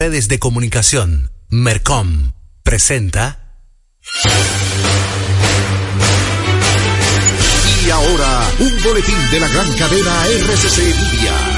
Redes de Comunicación, Mercom, presenta. Y ahora, un boletín de la gran cadena RCC Media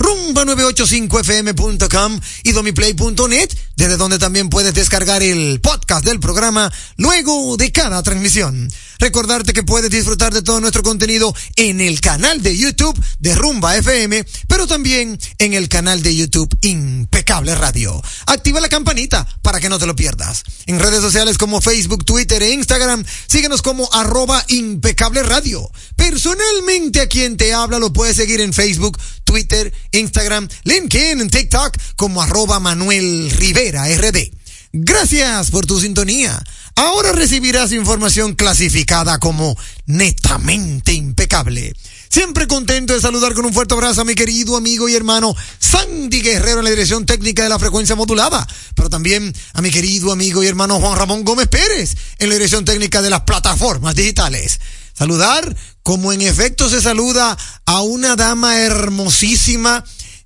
rumba985fm.com y domiplay.net, desde donde también puedes descargar el podcast del programa luego de cada transmisión. Recordarte que puedes disfrutar de todo nuestro contenido en el canal de YouTube de Rumba FM, pero también en el canal de YouTube Impecable Radio. Activa la campanita para que no te lo pierdas. En redes sociales como Facebook, Twitter e Instagram, síguenos como arroba impecable radio. Personalmente a quien te habla lo puedes seguir en Facebook, Twitter, Instagram, LinkedIn, TikTok como arroba Manuel Rivera RD. Gracias por tu sintonía. Ahora recibirás información clasificada como netamente impecable. Siempre contento de saludar con un fuerte abrazo a mi querido amigo y hermano Sandy Guerrero en la dirección técnica de la frecuencia modulada, pero también a mi querido amigo y hermano Juan Ramón Gómez Pérez en la dirección técnica de las plataformas digitales. Saludar como en efecto se saluda a una dama hermosísima,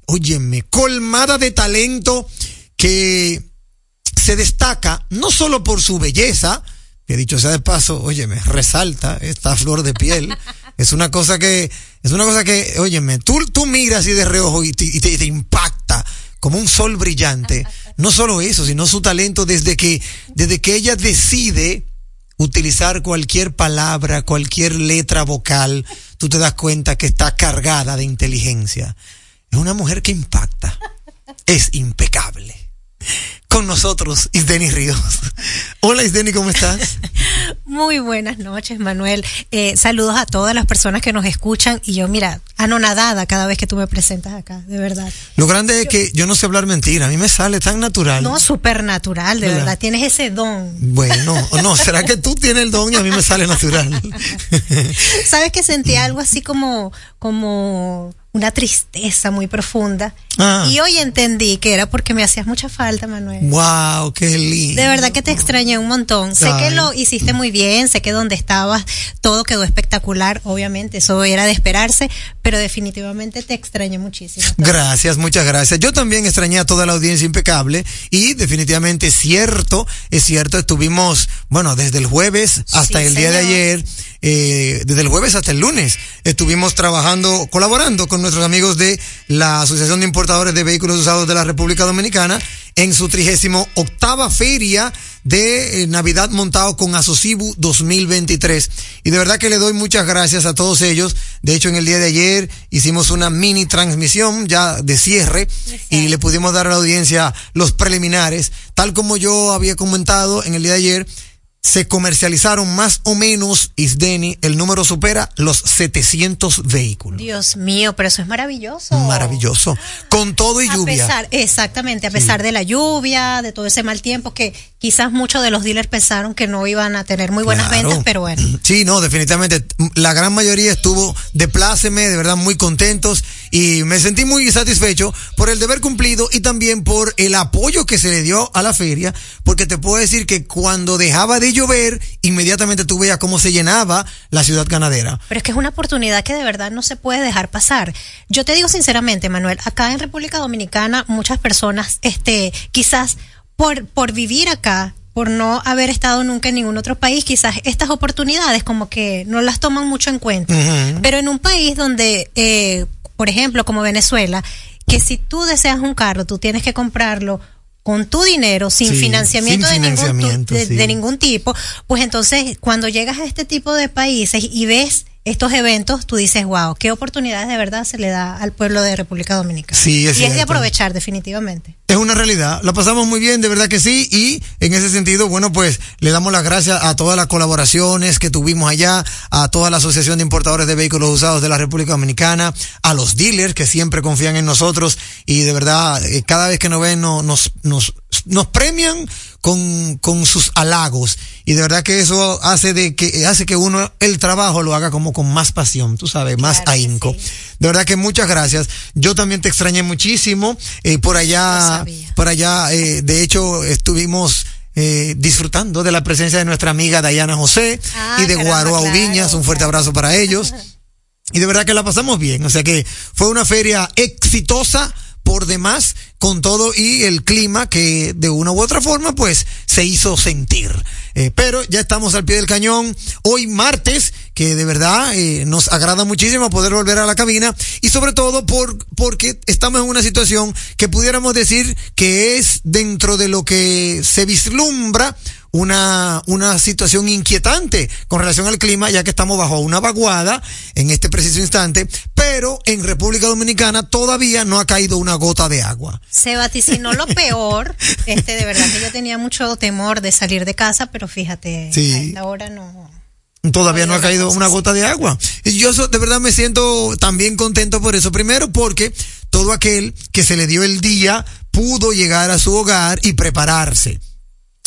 óyeme, colmada de talento que se destaca no solo por su belleza, que dicho sea de paso, óyeme, resalta esta flor de piel. Es una cosa que, es una cosa que, óyeme, tú, tú miras y de reojo y te, y te, te impacta como un sol brillante. No solo eso, sino su talento desde que, desde que ella decide utilizar cualquier palabra, cualquier letra vocal, tú te das cuenta que está cargada de inteligencia. Es una mujer que impacta. Es impecable con nosotros Isdeni Ríos. Hola Isdeni, ¿cómo estás? Muy buenas noches, Manuel. Eh, saludos a todas las personas que nos escuchan y yo, mira, anonadada cada vez que tú me presentas acá, de verdad. Lo grande es que yo no sé hablar mentira, a mí me sale tan natural. No, súper natural, de ¿Verdad? verdad. Tienes ese don. Bueno, no, será que tú tienes el don y a mí me sale natural. ¿Sabes que sentí algo así como, como una tristeza muy profunda. Ah. Y hoy entendí que era porque me hacías mucha falta, Manuel. Wow, qué lindo. De verdad que te extrañé un montón. Sé que lo hiciste muy bien, sé que donde estabas todo quedó espectacular, obviamente, eso era de esperarse, pero definitivamente te extrañé muchísimo. Gracias, muchas gracias. Yo también extrañé a toda la audiencia impecable y definitivamente es cierto, es cierto, estuvimos, bueno, desde el jueves hasta Sí, el día de ayer, eh, desde el jueves hasta el lunes, estuvimos trabajando, colaborando con nuestros amigos de la Asociación de Importadores de Vehículos Usados de la República Dominicana en su trigésimo octava feria de eh, Navidad montado con Asocibu 2023. Y de verdad que le doy muchas gracias a todos ellos. De hecho, en el día de ayer hicimos una mini transmisión ya de cierre y le pudimos dar a la audiencia los preliminares. Tal como yo había comentado en el día de ayer, se comercializaron más o menos, Isdeni, el número supera los 700 vehículos. Dios mío, pero eso es maravilloso. Maravilloso. Con todo y A lluvia. pesar, exactamente, a pesar de la lluvia, de todo ese mal tiempo que quizás muchos de los dealers pensaron que no iban a tener muy buenas Claro. ventas, pero bueno. Sí, no, definitivamente. La gran mayoría estuvo de pláceme, de verdad muy contentos y me sentí muy satisfecho por el deber cumplido y también por el apoyo que se le dio a la feria, porque te puedo decir que cuando dejaba de llover, inmediatamente tú veías cómo se llenaba la ciudad ganadera. Pero es que es una oportunidad que de verdad no se puede dejar pasar. Yo te digo sinceramente, Manuel, acá en República Dominicana muchas personas, este, quizás por, por vivir acá, por no haber estado nunca en ningún otro país, quizás estas oportunidades como que no las toman mucho en cuenta. Pero en un país donde, eh, por ejemplo, como Venezuela, que si tú deseas un carro, tú tienes que comprarlo con tu dinero, sin Sí, financiamiento, sin de, ningún, sí. de ningún tipo, pues entonces cuando llegas a este tipo de países y ves estos eventos, tú dices, wow, qué oportunidades de verdad se le da al pueblo de República Dominicana. Sí, es y es de aprovechar definitivamente. Es una realidad, la pasamos muy bien, de verdad que sí, y en ese sentido, bueno, pues le damos las gracias a todas las colaboraciones que tuvimos allá, a toda la Asociación de Importadores de Vehículos Usados de la República Dominicana, a los dealers que siempre confían en nosotros. Y de verdad, eh, cada vez que nos ven no- nos, nos, nos premian con, con sus halagos y de verdad que eso hace de que hace que uno el trabajo lo haga como con más pasión, tú sabes, más Claro ahínco. sí. De verdad que muchas gracias. Yo también te extrañé muchísimo. Eh, por allá, por allá, eh, de hecho, estuvimos eh, disfrutando de la presencia de nuestra amiga Dayana José Ah, y de Guaroa claro, Ubiñas. Un fuerte abrazo para ellos. Y de verdad que la pasamos bien. O sea que fue una feria exitosa por demás con todo y el clima que de una u otra forma pues se hizo sentir. Eh, pero ya estamos al pie del cañón hoy martes que de verdad eh, nos agrada muchísimo poder volver a la cabina y sobre todo por porque estamos en una situación que pudiéramos decir que es dentro de lo que se vislumbra una, una situación inquietante con relación al clima, ya que estamos bajo una vaguada en este preciso instante, pero en República Dominicana todavía no ha caído una gota de agua. Se vaticinó lo peor. Este, de verdad que yo tenía mucho temor de salir de casa, pero fíjate, Sí. a esta hora no. Todavía no ha caído una gota de agua. Y yo de verdad me siento también contento por eso. Primero porque todo aquel que se le dio el día pudo llegar a su hogar y prepararse.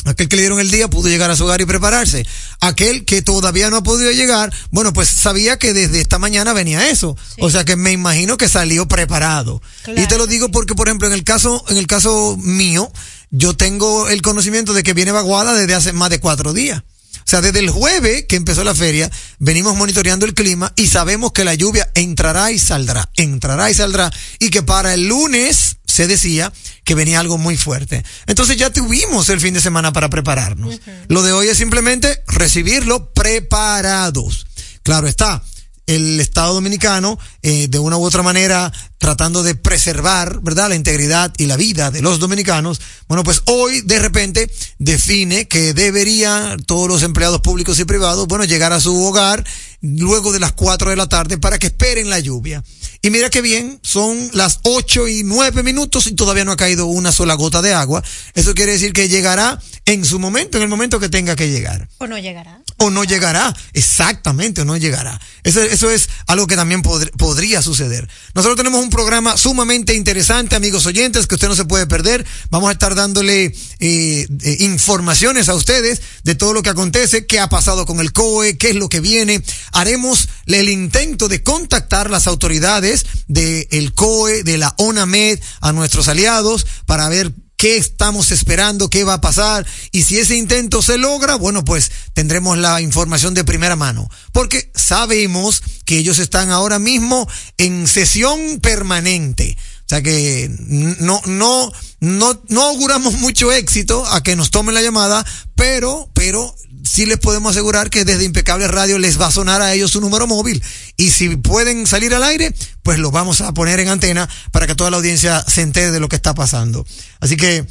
Aquel que le dieron el día pudo llegar a su hogar y prepararse. Aquel que todavía no ha podido llegar, bueno, pues sabía que desde esta mañana venía eso. O sea que me imagino que salió preparado. Claro. Y te lo digo porque, por ejemplo, en el caso, en el caso mío, yo tengo el conocimiento de que viene vaguada desde hace más de cuatro días. O sea, desde el jueves que empezó la feria, venimos monitoreando el clima y sabemos que la lluvia entrará y saldrá, entrará y saldrá, y que para el lunes se decía que venía algo muy fuerte. Entonces ya tuvimos el fin de semana para prepararnos. Lo de hoy es simplemente recibirlo preparados. Claro está, el Estado Dominicano, eh, de una u otra manera, tratando de preservar, ¿verdad?, la integridad y la vida de los dominicanos. Bueno, pues hoy, de repente, define que deberían todos los empleados públicos y privados, bueno, llegar a su hogar luego de las cuatro de la tarde para que esperen la lluvia. Y mira qué bien, son las ocho y nueve minutos y todavía no ha caído una sola gota de agua. Eso quiere decir que llegará en su momento, en el momento que tenga que llegar O no llegará. o no llegará. Exactamente, o no llegará. Eso, eso es algo que también pod- podría suceder. Nosotros tenemos un programa sumamente interesante, amigos oyentes, que usted no se puede perder. Vamos a estar dándole eh, eh, informaciones a ustedes de todo lo que acontece, qué ha pasado con el COE, qué es lo que viene. Haremos el intento de contactar las autoridades través de COE, de la ONAMED, a nuestros aliados para ver qué estamos esperando, qué va a pasar y si ese intento se logra, bueno, pues tendremos la información de primera mano, porque sabemos que ellos están ahora mismo en sesión permanente. O sea que no, no, no, no auguramos mucho éxito a que nos tomen la llamada, pero, pero sí les podemos asegurar que desde Impecable Radio les va a sonar a ellos su número móvil. Y si pueden salir al aire, pues lo vamos a poner en antena para que toda la audiencia se entere de lo que está pasando. Así que,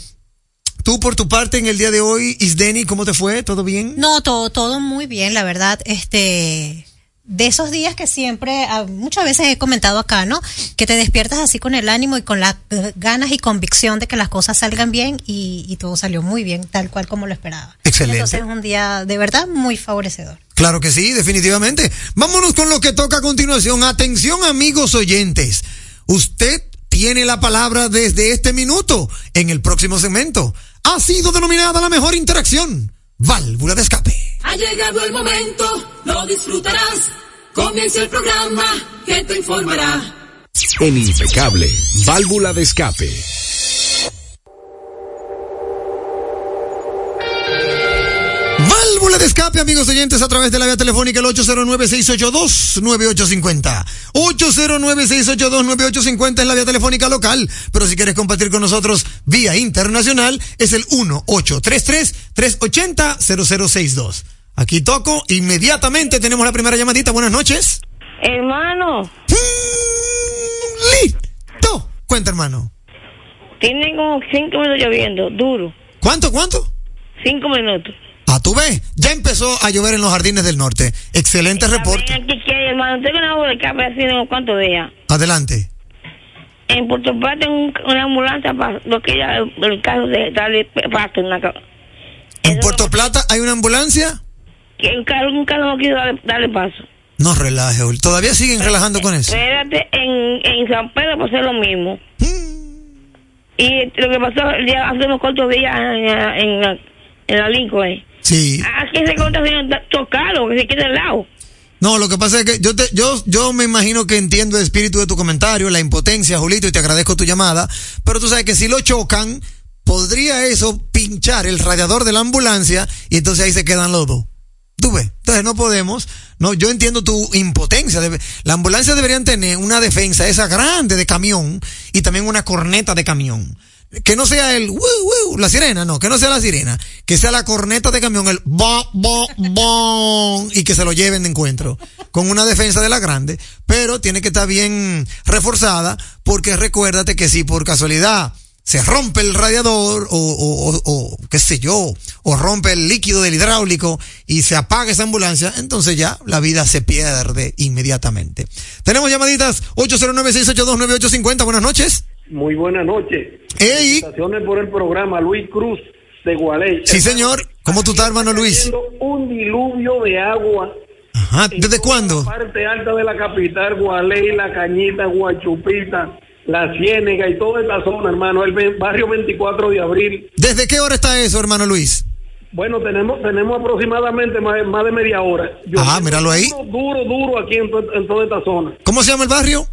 tú por tu parte en el día de hoy, Isdeni, ¿cómo te fue? ¿Todo bien? No, todo, todo muy bien, la verdad. Este, de esos días que siempre, ah, muchas veces he comentado acá, ¿no? Que te despiertas así con el ánimo y con las ganas y convicción de que las cosas salgan bien y, y todo salió muy bien, tal cual como lo esperaba. Excelente. Entonces es un día de verdad muy favorecedor. Claro que sí, definitivamente. Vámonos con lo que toca a continuación. Atención amigos oyentes. Usted tiene la palabra desde este minuto en el próximo segmento. Ha sido denominada la mejor interacción. Válvula de escape. Ha llegado el momento, lo disfrutarás. Comienza el programa que te informará. En Impecable, válvula de escape. Válvula de escape, amigos oyentes, a través de la vía telefónica el 809-682-9850. 809-682-9850 es la vía telefónica local, pero si quieres compartir con nosotros vía internacional es el 1833-380-0062. Aquí toco, inmediatamente tenemos la primera llamadita. Buenas noches. Hermano, Mm, Listo. Cuenta, hermano. tiene como cinco minutos lloviendo, duro. ¿Cuánto, cuánto? Cinco minutos. Ah, tú ves, ya empezó a llover en los jardines del norte. Excelente reporte. Aquí, que hermano, tengo una de café así de unos cuantos días. Adelante. En Puerto Plata un- una ambulancia para lo que ya el, el caso de darle paso en la En Puerto Plata hay una ambulancia. Que un carro, un carro no quiso darle, darle paso. No relaje, todavía siguen relajando con eso. Espérate, en, en San Pedro pasó lo mismo. Y lo que pasó hace unos cortos días en, la- en, la- en la Lincoln. Sí. Aquí se corta tocado, que se queda al lado. No, lo que pasa es que yo te, yo, yo me imagino que entiendo el espíritu de tu comentario, la impotencia, Julito, y te agradezco tu llamada. Pero tú sabes que si lo chocan, podría eso pinchar el radiador de la ambulancia y entonces ahí se quedan los dos. Tú ves. Entonces no podemos. No, yo entiendo tu impotencia. La ambulancia deberían tener una defensa esa grande de camión y también una corneta de camión. Que no sea el la sirena, no, que no sea la sirena, que sea la corneta de camión, el bo, bo, bon, y que se lo lleven de encuentro, con una defensa de la grande, pero tiene que estar bien reforzada, porque recuérdate que si por casualidad se rompe el radiador o, o, o- o, qué sé yo, o rompe el líquido del hidráulico y se apaga esa ambulancia, entonces ya la vida se pierde inmediatamente. Tenemos llamaditas 809-682-9850, buenas noches. Muy buenas noches. Ey, Felicitaciones por el programa, Luis Cruz de Gualey. sí señor, ¿cómo tú estás hermano Luis? Un diluvio de agua. Ajá, ¿desde cuándo? La parte alta de la capital, Gualey, La Cañita, Guachupita, La Ciénega y toda esta zona, hermano. El barrio 24 de abril. ¿Desde qué hora está eso, hermano Luis? Bueno, tenemos tenemos aproximadamente más, más de media hora. Ah, míralo ahí. Duro, duro, aquí en, to- en toda esta zona. ¿Cómo se llama el barrio?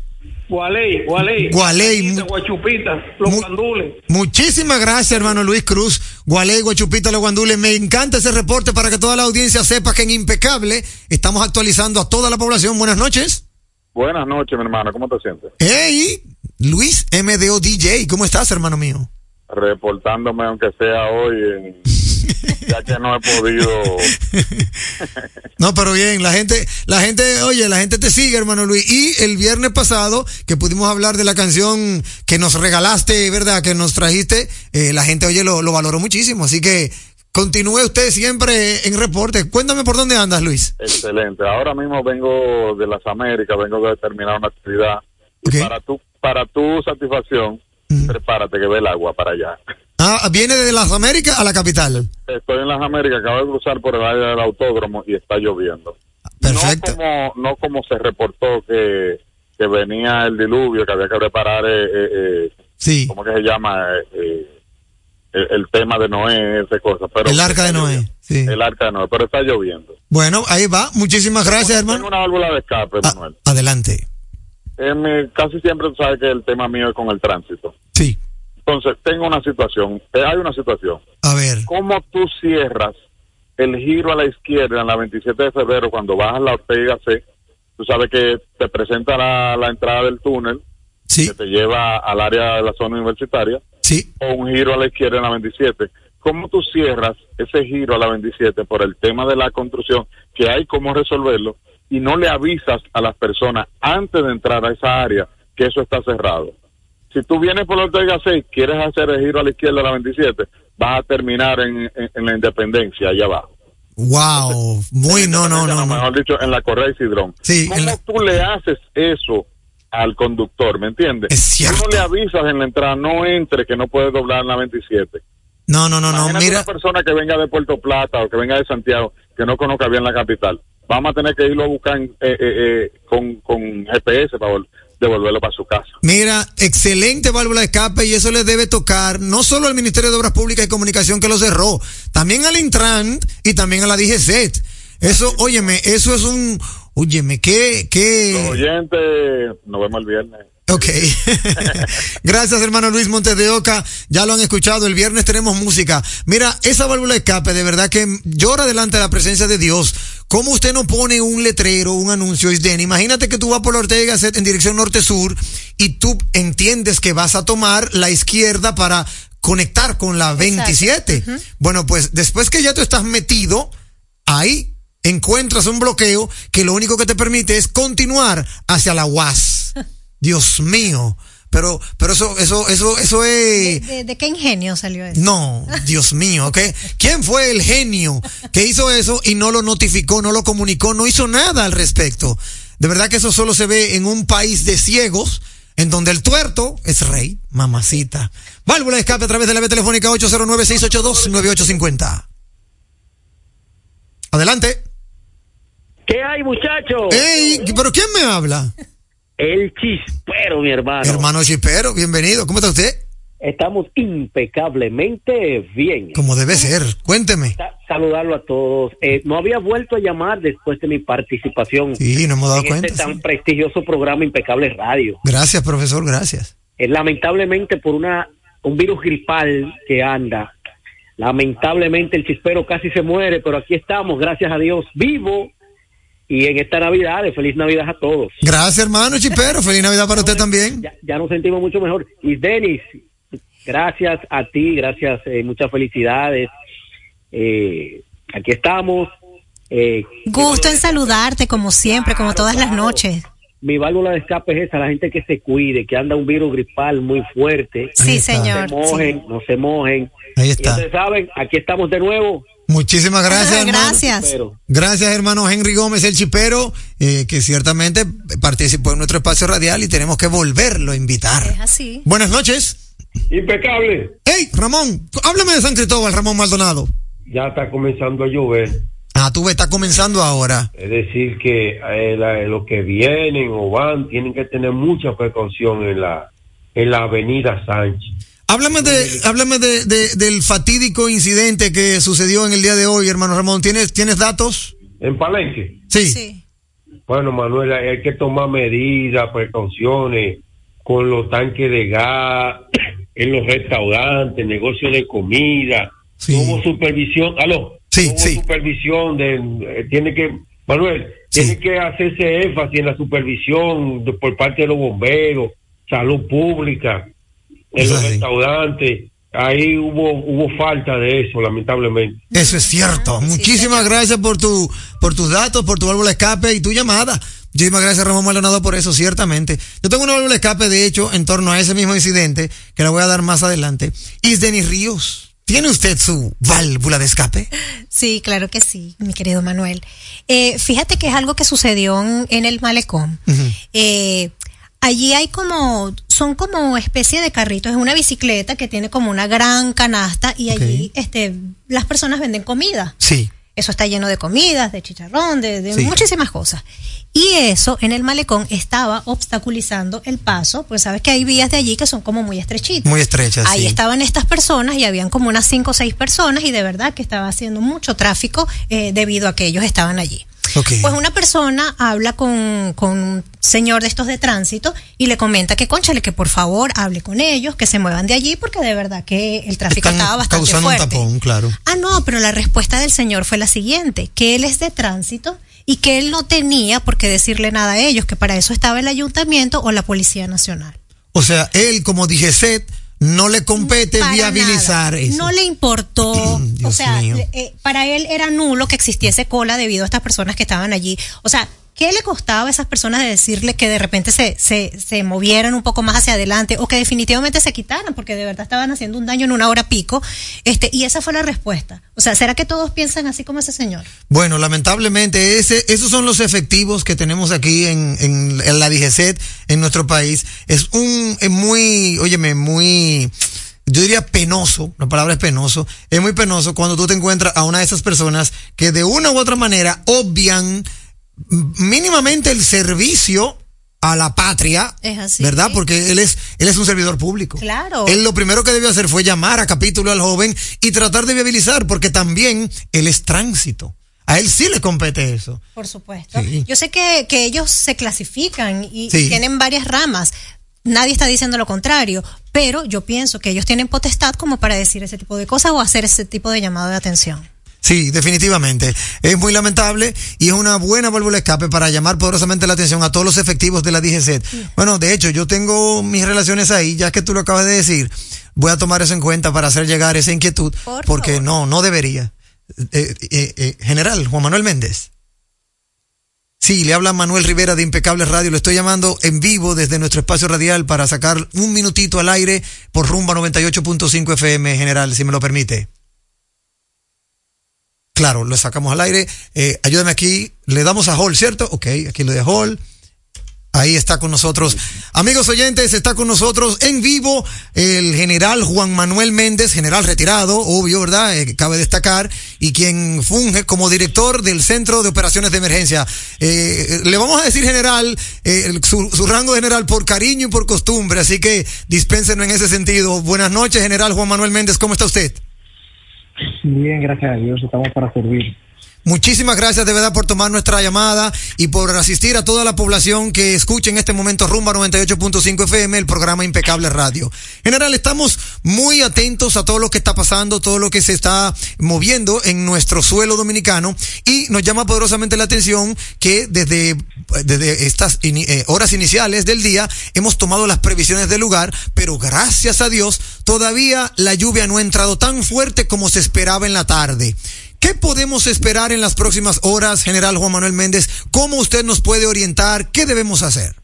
Gualey, Gualey. Gualey, Guachupita, Los mu- Candules. Muchísimas gracias, hermano Luis Cruz. Gualey, Guachupita, Los Guandules. Me encanta ese reporte para que toda la audiencia sepa que en Impecable estamos actualizando a toda la población. Buenas noches. Buenas noches, mi hermano. ¿Cómo te sientes? Hey, Luis MDO DJ, ¿cómo estás, hermano mío? Reportándome, aunque sea hoy, en- ya que no he podido. No, pero bien, la gente, la gente, oye, la gente te sigue, hermano Luis. Y el viernes pasado, que pudimos hablar de la canción que nos regalaste, ¿verdad? Que nos trajiste, eh, la gente, oye, lo, lo valoró muchísimo. Así que continúe usted siempre en reporte. Cuéntame por dónde andas, Luis. Excelente. Ahora mismo vengo de las Américas, vengo de terminar una actividad. Y Ok. para tu, para tu satisfacción, prepárate que ve el agua para allá. Ah, viene de las Américas a la capital. Estoy en las Américas, acabo de cruzar por el área del autódromo y está lloviendo. Perfecto. No como, no como se reportó que, que venía el diluvio, que había que preparar, eh, eh, eh, Sí, ¿cómo que se llama? Eh, eh, el, el tema de Noé, esa cosa. Pero el arca de Noé. Sí. El arca de Noé, pero está lloviendo. Bueno, ahí va. Muchísimas gracias, Tengo hermano. una válvula de escape, Ah, Manuel. adelante. en mi- casi siempre tú sabes que el tema mío es con el tránsito. Sí. Entonces, tengo una situación, eh, hay una situación. A ver. ¿Cómo tú cierras el giro a la izquierda en la 27 de febrero cuando bajas la Ortega C? Tú sabes que te presenta la, la entrada del túnel Sí. que te lleva al área de la zona universitaria Sí. o un giro a la izquierda en la 27. ¿Cómo tú cierras ese giro a la 27 por el tema de la construcción, que hay cómo resolverlo, y no le avisas a las personas antes de entrar a esa área que eso está cerrado? Si tú vienes por la Ortega 6, quieres hacer el giro a la izquierda a la 27, vas a terminar en, en- en la Independencia, allá abajo. Wow. Muy, no, no, no, no. Mejor dicho, en la Correa y Sidrón. Sí, ¿Cómo la- tú le haces eso al conductor, me entiendes? Es cierto. Tú no le avisas en la entrada, no entre, que no puede doblar en la 27. No, no, no, no. Mira. una persona que venga de Puerto Plata o que venga de Santiago, que no conozca bien la capital. Vamos a tener que irlo a buscar eh, eh, eh, con, con GPS para vol- devolverlo para su casa. Mira, excelente válvula de escape y eso le debe tocar no solo al Ministerio de Obras Públicas y Comunicación que lo cerró, también al Intran y también a la DGCET. Eso, óyeme, eso es un, óyeme, qué, Los qué. oyentes, nos vemos el viernes. Ok. Gracias, hermano Luis Montes de Oca. Ya lo han escuchado. El viernes tenemos música. Mira, esa válvula de escape, de verdad que llora delante de la presencia de Dios. ¿Cómo usted no pone un letrero, un anuncio, Isden? Imagínate que tú vas por la Ortega Gasset en dirección norte-sur y tú entiendes que vas a tomar la izquierda para conectar con la 27. Bueno, pues después que ya tú estás metido, ahí encuentras un bloqueo que lo único que te permite es continuar hacia la UAS. Dios mío. Pero, pero eso, eso, eso, eso ¿De, es. de- de qué ingenio salió eso? No, Dios mío, ¿ok? ¿Quién fue el genio que hizo eso y no lo notificó, no lo comunicó, no hizo nada al respecto? De verdad que eso solo se ve en un país de ciegos, en donde el tuerto es rey, mamacita. Válvula de escape a través de la vía telefónica 809-682-9850. Adelante. ¿Qué hay, muchachos? ¡Ey! ¿Pero quién me habla? El chispero, mi hermano. Hermano Chipero, bienvenido. ¿Cómo está usted? Estamos impecablemente bien. Como debe ser. Cuénteme. Sa- Saludarlo a todos. Eh, no había vuelto a llamar después de mi participación Sí, nos hemos dado en cuenta. este tan prestigioso programa Impecable Radio. Gracias, profesor, gracias. Eh, lamentablemente por una un virus gripal que anda. Lamentablemente el chispero casi se muere, pero aquí estamos, gracias a Dios, vivo. Y en esta Navidad, feliz Navidad a todos. Gracias, hermano Chipero. Feliz Navidad para usted también. ya, ya nos sentimos mucho mejor. Y Denis, gracias a ti, gracias, eh, muchas felicidades. Eh, aquí estamos. Eh, Gusto en saludarte, como siempre, como todas las noches. mi válvula de escape es esa, la gente que se cuide, que anda un virus gripal muy fuerte. Sí, señor. No se mojen, sí. no se mojen. Ahí Y está. ustedes saben, aquí estamos de nuevo. Muchísimas gracias, hermano. Gracias. Pero Gracias, hermano Henry Gómez, el chipero, eh, que ciertamente participó en nuestro espacio radial y tenemos que volverlo a invitar. Es así. Buenas noches. Impecable. Hey, Ramón, háblame de San Cristóbal, Ramón Maldonado. Ya está comenzando a llover. Ah, tú ves, está comenzando ahora. Es decir, que eh, la- los que vienen o van tienen que tener mucha precaución en la, en la avenida Sánchez. Háblame de, háblame de, de- del fatídico incidente que sucedió en el día de hoy, hermano Ramón. ¿Tienes, ¿tienes datos? En Palenque. Sí. Sí. Bueno, Manuel, hay que tomar medidas, precauciones con los tanques de gas, en los restaurantes, negocios de comida. Sí. Hubo supervisión. ¿Aló? Sí, hubo sí. supervisión. De, eh, tiene que, Manuel, Sí. tiene que hacerse énfasis en la supervisión de- por parte de los bomberos, salud pública, en los restaurantes. Ahí hubo hubo falta de eso, lamentablemente. Eso es cierto. Muchísimas gracias por tu, por tus datos, por tu válvula de escape y tu llamada. Muchísimas gracias, Ramón Maldonado, por eso, ciertamente. Yo tengo una válvula de escape, de hecho, en torno a ese mismo incidente, que la voy a dar más adelante. Y Denis Ríos, ¿tiene usted su válvula de escape? Sí, claro que sí, mi querido Manuel. Eh, fíjate que es algo que sucedió en, en el malecón. Eh, allí hay como, son como especie de carritos, es una bicicleta que tiene como una gran canasta y allí este, las personas venden comida. Sí. Eso está lleno de comidas, de chicharrón, de, de Sí. muchísimas cosas. Y eso en el malecón estaba obstaculizando el paso, pues sabes que hay vías de allí que son como muy estrechitas. Muy estrechas, Ahí sí. estaban estas personas y habían como unas cinco o seis personas y de verdad que estaba haciendo mucho tráfico eh, debido a que ellos estaban allí. Pues una persona habla con, con un señor de estos de tránsito y le comenta que, conchale, que por favor hable con ellos, que se muevan de allí porque de verdad que el tráfico Están estaba bastante causando un fuerte. tapón, claro. Ah, no, pero la respuesta del señor fue la siguiente, que él es de tránsito y que él no tenía por qué decirle nada a ellos, que para eso estaba el ayuntamiento o la Policía Nacional. O sea, él como dije Set, no le compete Para viabilizar nada. eso. No le importó. o sea, eh, para él era nulo que existiese cola debido a estas personas que estaban allí. O sea, ¿qué le costaba a esas personas de decirle que de repente se, se, se movieran un poco más hacia adelante o que definitivamente se quitaran porque de verdad estaban haciendo un daño en una hora pico? Este, y esa fue la respuesta. O sea, ¿será que todos piensan así como ese señor? Bueno, lamentablemente ese, esos son los efectivos que tenemos aquí en, en, la DGCET en nuestro país. Es un, es muy, óyeme, muy, yo diría penoso, la palabra es penoso, es muy penoso cuando tú te encuentras a una de esas personas que de una u otra manera obvian mínimamente el servicio a la patria, Es así. ¿verdad? Porque él es, él es un servidor público. Claro. Él lo primero que debió hacer fue llamar a capítulo al joven y tratar de viabilizar, porque también él es tránsito. A él sí le compete eso. Por supuesto. Sí. Yo sé que, que ellos se clasifican y, y tienen varias ramas. Nadie está diciendo lo contrario, pero yo pienso que ellos tienen potestad como para decir ese tipo de cosas o hacer ese tipo de llamado de atención. Sí, definitivamente. Es muy lamentable y es una buena válvula de escape para llamar poderosamente la atención a todos los efectivos de la DGCET. Bueno, de hecho, yo tengo mis relaciones ahí, ya que tú lo acabas de decir. Voy a tomar eso en cuenta para hacer llegar esa inquietud, Por porque favor. no, no debería. Eh, eh, eh, general Juan Manuel Méndez. Sí, le habla Manuel Rivera de Impecable Radio. Le estoy llamando en vivo desde nuestro espacio radial para sacar un minutito al aire por rumba 98.5 FM, general, si me lo permite. Claro, lo sacamos al aire. Eh, ayúdame aquí. Le damos a Hall, ¿cierto? Ok, aquí lo de Hall. Ahí está con nosotros. Amigos oyentes, está con nosotros en vivo el general Juan Manuel Méndez, general retirado, obvio, ¿verdad? Eh, cabe destacar, y quien funge como director del Centro de Operaciones de Emergencia. Eh, le vamos a decir general, eh, su, su rango general por cariño y por costumbre, así que dispénsenos en ese sentido. Buenas noches, general Juan Manuel Méndez, ¿cómo está usted? Bien, gracias a Dios, estamos para servir. Muchísimas gracias de verdad por tomar nuestra llamada y por asistir a toda la población que escucha en este momento Rumba 98.5 FM, el programa Impecable Radio. General, estamos muy atentos a todo lo que está pasando, todo lo que se está moviendo en nuestro suelo dominicano y nos llama poderosamente la atención que desde, desde estas eh, horas iniciales del día hemos tomado las previsiones del lugar, pero gracias a Dios todavía la lluvia no ha entrado tan fuerte como se esperaba en la tarde. ¿Qué podemos esperar en las próximas horas, general Juan Manuel Méndez? ¿Cómo usted nos puede orientar? ¿Qué debemos hacer?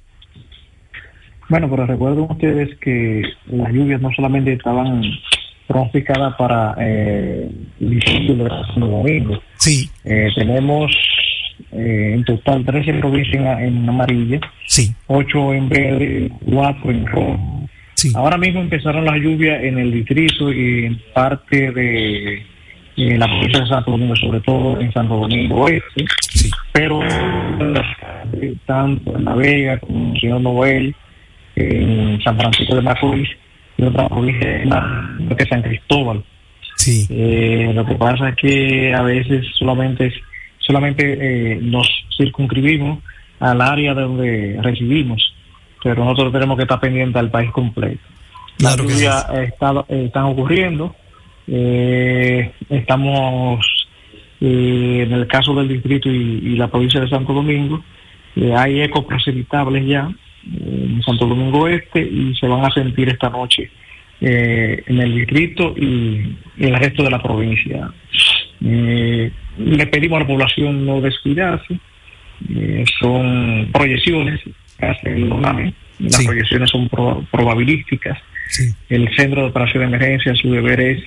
Bueno, pero recuerden ustedes que las lluvias no solamente estaban pronosticadas para eh, el Domingo. Sí, Eh, tenemos eh, en total 13 provincias en, en amarilla, sí, 8 en verde, 4 en rojo. sí. Ahora mismo empezaron las lluvias en el distrito y en parte de eh, la provincia de Santo Domingo, sobre todo en Santo Domingo Oeste. Sí. pero eh, tanto en La Vega como en Señor Noel, en San Francisco de Macorís y otra provincia es San Cristóbal. Sí, Eh, lo que pasa es que a veces solamente solamente eh, nos circunscribimos al área de donde residimos, pero nosotros tenemos que estar pendientes al país completo. Claro que sí. está- eh, están ocurriendo. Eh, estamos eh, en el caso del distrito y, y la provincia de Santo Domingo. eh, hay ecos precipitables ya eh, en Santo Domingo Este y se van a sentir esta noche eh, en el distrito y en el resto de la provincia. Eh, le pedimos a la población no descuidarse. son proyecciones que hace el UNAME. Las Sí. proyecciones son pro- probabilísticas. sí, El Centro de Operación de Emergencia, su deber es,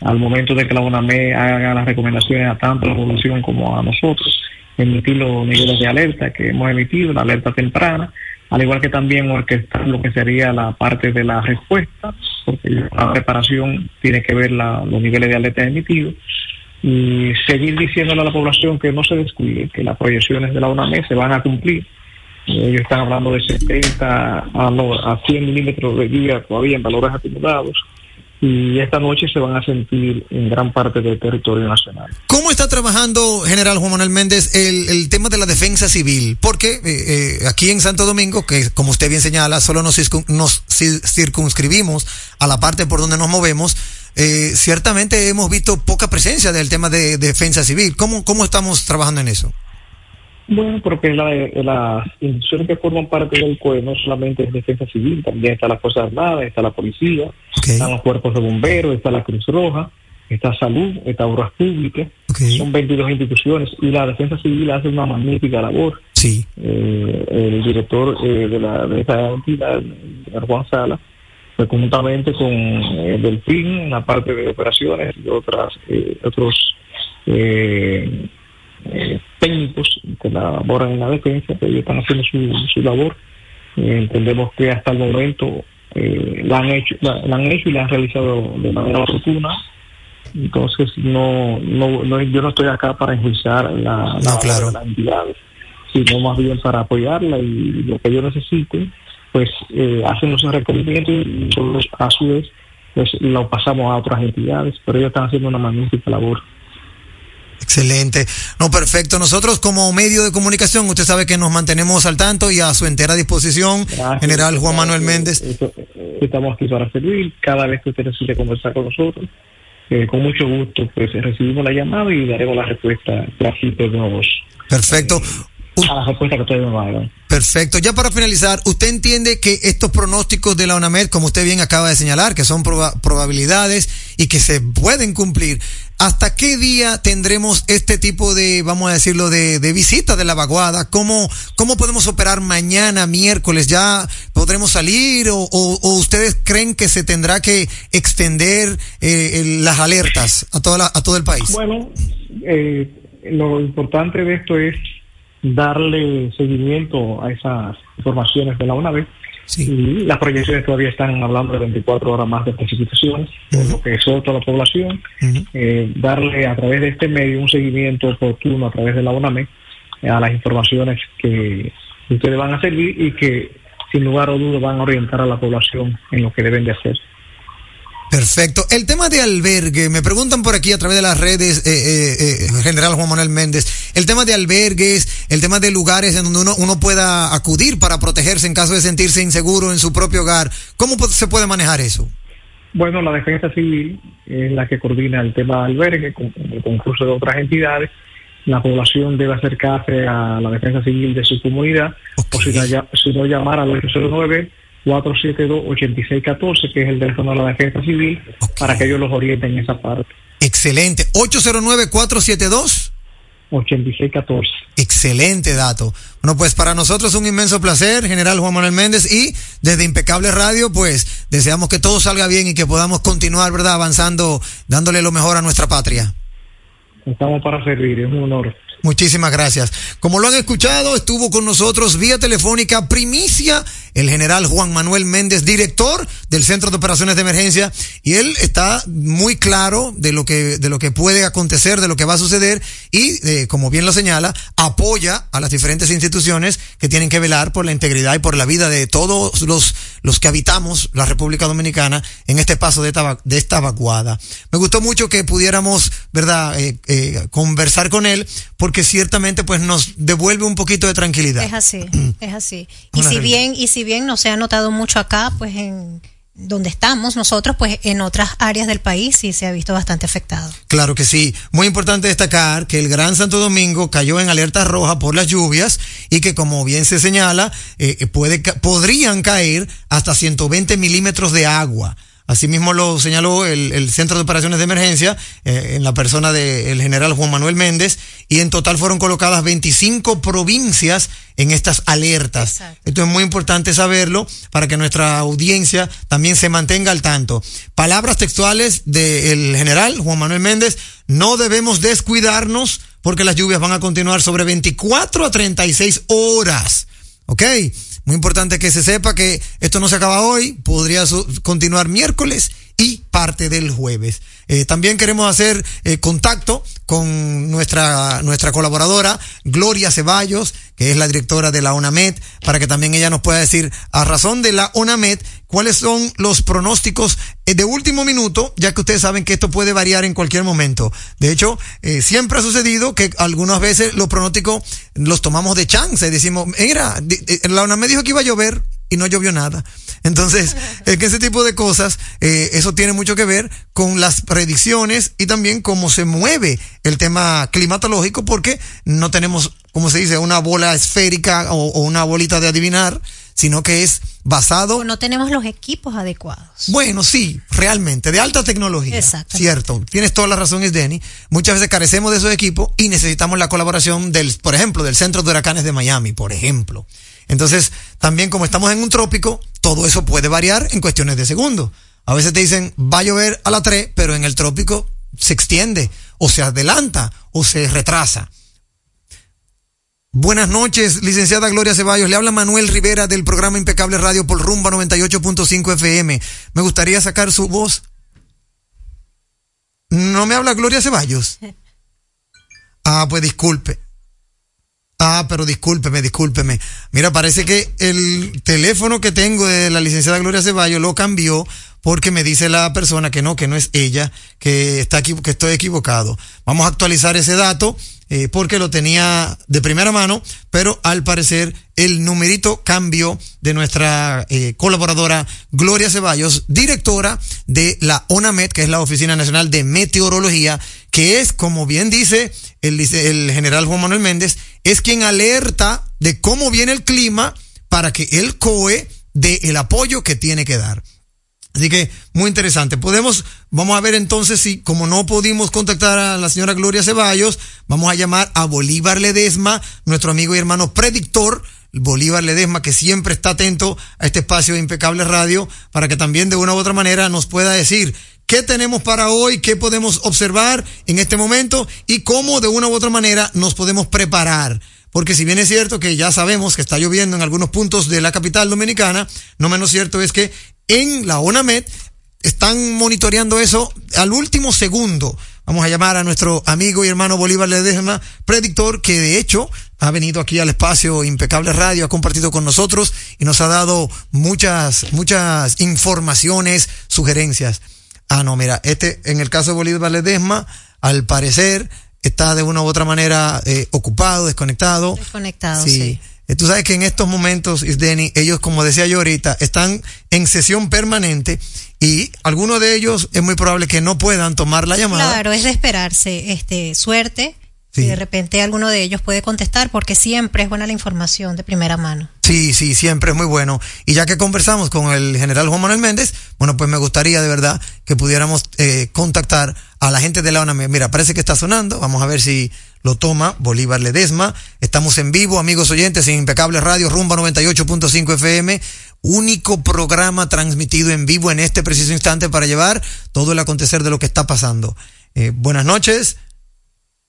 al momento de que la UNAME haga las recomendaciones a tanto a la población como a nosotros, emitir los niveles de alerta que hemos emitido, la alerta temprana, al igual que también lo que sería la parte de la respuesta, porque la preparación tiene que ver la- los niveles de alerta emitidos, y seguir diciéndole a la población que no se descuide, que las proyecciones de la UNAME se van a cumplir. Ellos están hablando de 70 a, no, a 100 milímetros de lluvia todavía en valores acumulados. Y esta noche se van a sentir en gran parte del territorio nacional. ¿Cómo está trabajando, General Juan Manuel Méndez, el, el tema de la defensa civil? Porque eh, eh, aquí en Santo Domingo, que como usted bien señala, solo nos, nos ci- circunscribimos a la parte por donde nos movemos, eh, ciertamente hemos visto poca presencia del tema de defensa civil. ¿Cómo, cómo estamos trabajando en eso? Bueno, porque la, las instituciones que forman parte del CUE no solamente es defensa civil, también está la Fuerza Armada, está la policía, están los cuerpos de bomberos, está la Cruz Roja, está salud, está obras públicas, son 22 instituciones y la defensa civil hace una magnífica labor. Sí. Eh, el director eh, de, la, de esa entidad, Juan Sala, fue conjuntamente con eh, Delfín en la parte de operaciones y otras eh, otros eh, técnicos que laboran en la defensa, que ellos están haciendo su, su labor. Eh, entendemos que hasta el momento eh, la han hecho la, la han hecho y la han realizado de manera oportuna. Entonces, no, no, no yo no estoy acá para enjuiciar la, entidades, sino más bien para apoyarla y lo que ellos necesiten, pues eh, hacen los requerimientos y nosotros a su vez pues lo pasamos a otras entidades, pero ellos están haciendo una magnífica labor. Excelente. No, perfecto. Nosotros como medio de comunicación, usted sabe que nos mantenemos al tanto y a su entera disposición, General Juan Manuel Méndez. Eh, estamos aquí para servir. Cada vez que usted necesite conversar con nosotros, eh, con mucho gusto, pues recibimos la llamada y daremos la respuesta que así podemos. Perfecto. A la respuesta que ustedes nos hagan. Perfecto. Ya para finalizar, ¿usted entiende que estos pronósticos de la UNAMED, como usted bien acaba de señalar, que son proba- probabilidades y que se pueden cumplir, ¿hasta qué día tendremos este tipo de, vamos a decirlo, de, de visita de la vaguada? ¿Cómo, ¿Cómo podemos operar mañana, miércoles? ¿Ya podremos salir o, o- o ustedes creen que se tendrá que extender eh, las alertas a, toda la- a todo el país? Bueno, eh, lo importante de esto es darle seguimiento a esas informaciones de la UNAVE. Y las proyecciones todavía están hablando de 24 horas más de precipitaciones, por lo que exhorto a la población eh, darle a través de este medio un seguimiento oportuno a través de la UNAME eh, a las informaciones que ustedes van a servir y que sin lugar a dudas van a orientar a la población en lo que deben de hacer. Perfecto. El tema de albergue, me preguntan por aquí a través de las redes, eh, eh, eh, General Juan Manuel Méndez, el tema de albergues, el tema de lugares en donde uno, uno pueda acudir para protegerse en caso de sentirse inseguro en su propio hogar. ¿Cómo se puede manejar eso? Bueno, la defensa civil es la que coordina el tema de albergue con con el concurso de otras entidades. La población debe acercarse a la defensa civil de su comunidad o si no, llamar al 809-472-8614, que es el teléfono de la defensa civil, para que ellos los orienten en esa parte. Excelente. 809-472. 8614. Excelente dato. Bueno, pues para nosotros es un inmenso placer, General Juan Manuel Méndez, y desde Impecable Radio, pues deseamos que todo salga bien y que podamos continuar, ¿verdad?, avanzando, dándole lo mejor a nuestra patria. Estamos para servir, es un honor. Muchísimas gracias. Como lo han escuchado, estuvo con nosotros vía telefónica primicia el general Juan Manuel Méndez, director del Centro de Operaciones de Emergencia, y él está muy claro de lo que de lo que puede acontecer, de lo que va a suceder y eh, como bien lo señala, apoya a las diferentes instituciones que tienen que velar por la integridad y por la vida de todos los los que habitamos la República Dominicana en este paso de esta, de esta vacuada. Me gustó mucho que pudiéramos, ¿verdad?, eh, eh, conversar con él, porque ciertamente pues nos devuelve un poquito de tranquilidad. Es así, es así. Y Una si realidad. bien, y si bien no se ha notado mucho acá, pues en donde estamos nosotros, pues en otras áreas del país sí se ha visto bastante afectado. Claro que sí. Muy importante destacar que el Gran Santo Domingo cayó en alerta roja por las lluvias y que como bien se señala, eh, eh, puede, podrían caer hasta 120 milímetros de agua. Asimismo lo señaló el, el Centro de Operaciones de Emergencia eh, en la persona del general Juan Manuel Méndez y en total fueron colocadas 25 provincias en estas alertas. Esto es muy importante saberlo para que nuestra audiencia también se mantenga al tanto. Palabras textuales del general Juan Manuel Méndez, no debemos descuidarnos porque las lluvias van a continuar sobre 24 a 36 horas. ¿Ok? Muy importante que se sepa que esto no se acaba hoy, podría continuar miércoles y parte del jueves. Eh, también queremos hacer eh, contacto con nuestra, nuestra colaboradora Gloria Ceballos, que es la directora de la ONAMED, para que también ella nos pueda decir, a razón de la ONAMED, cuáles son los pronósticos eh, de último minuto, ya que ustedes saben que esto puede variar en cualquier momento. De hecho, siempre ha sucedido que algunas veces los pronósticos los tomamos de chance, decimos, mira, la ONAMED dijo que iba a llover y no llovió nada. Entonces, es que ese tipo de cosas, eh, eso tiene mucho que ver con las predicciones y también cómo se mueve el tema climatológico, porque no tenemos, como se dice, una bola esférica o, o una bolita de adivinar, sino que es basado. O no tenemos los equipos adecuados. Bueno, sí, realmente, de alta tecnología. Exacto. Cierto, tienes toda la razón, es Denny. Muchas veces carecemos de esos equipos y necesitamos la colaboración del, por ejemplo, del Centro de Huracanes de Miami, por ejemplo. Entonces, también como estamos en un trópico, todo eso puede variar en cuestiones de segundos. A veces te dicen, va a llover a la 3, pero en el trópico se extiende, o se adelanta, o se retrasa. Buenas noches, licenciada Gloria Ceballos. Le habla Manuel Rivera del programa Impecable Radio por Rumba 98.5 FM. Me gustaría sacar su voz. ¿No me habla Gloria Ceballos? Ah, pues disculpe. Ah, pero discúlpeme, discúlpeme. Mira, parece que el teléfono que tengo de la licenciada Gloria Ceballos lo cambió porque me dice la persona que no, que no es ella, que está aquí, que estoy equivocado. Vamos a actualizar ese dato eh, porque lo tenía de primera mano, pero al parecer el numerito cambió de nuestra eh, colaboradora Gloria Ceballos, directora de la ONAMED, que es la Oficina Nacional de Meteorología, que es, como bien dice el, el general Juan Manuel Méndez, es quien alerta de cómo viene el clima para que el COE dé el apoyo que tiene que dar. Así que muy interesante. Podemos, vamos a ver entonces si, como no pudimos contactar a la señora Gloria Ceballos, vamos a llamar a Bolívar Ledesma, nuestro amigo y hermano predictor, Bolívar Ledesma, que siempre está atento a este espacio de Impecable Radio, para que también de una u otra manera nos pueda decir qué tenemos para hoy, qué podemos observar en este momento y cómo de una u otra manera nos podemos preparar. Porque si bien es cierto que ya sabemos que está lloviendo en algunos puntos de la capital dominicana, no menos cierto es que en la ONAMED están monitoreando eso al último segundo. Vamos a llamar a nuestro amigo y hermano Bolívar Ledesma, predictor, que de hecho ha venido aquí al espacio Impecable Radio, ha compartido con nosotros y nos ha dado muchas, muchas informaciones, sugerencias. Ah, no, mira, este, en el caso de Bolívar Ledesma, al parecer está de una u otra manera eh, ocupado, desconectado. Desconectado, sí. Eh, Tú sabes que en estos momentos, Isdeni, ellos, como decía yo ahorita, están en sesión permanente y algunos de ellos es muy probable que no puedan tomar la llamada. Claro, es de esperarse, este, suerte. Sí. Y de repente alguno de ellos puede contestar porque siempre es buena la información de primera mano. Sí, sí, siempre es muy bueno. Y ya que conversamos con el general Juan Manuel Méndez, bueno, pues me gustaría de verdad que pudiéramos eh, contactar a la gente de la ONAME. Mira, parece que está sonando. Vamos a ver si lo toma Bolívar Ledesma. Estamos en vivo, amigos oyentes, en Impecable Radio, Rumba 98.5 FM. Único programa transmitido en vivo en este preciso instante para llevar todo el acontecer de lo que está pasando. Eh, buenas noches.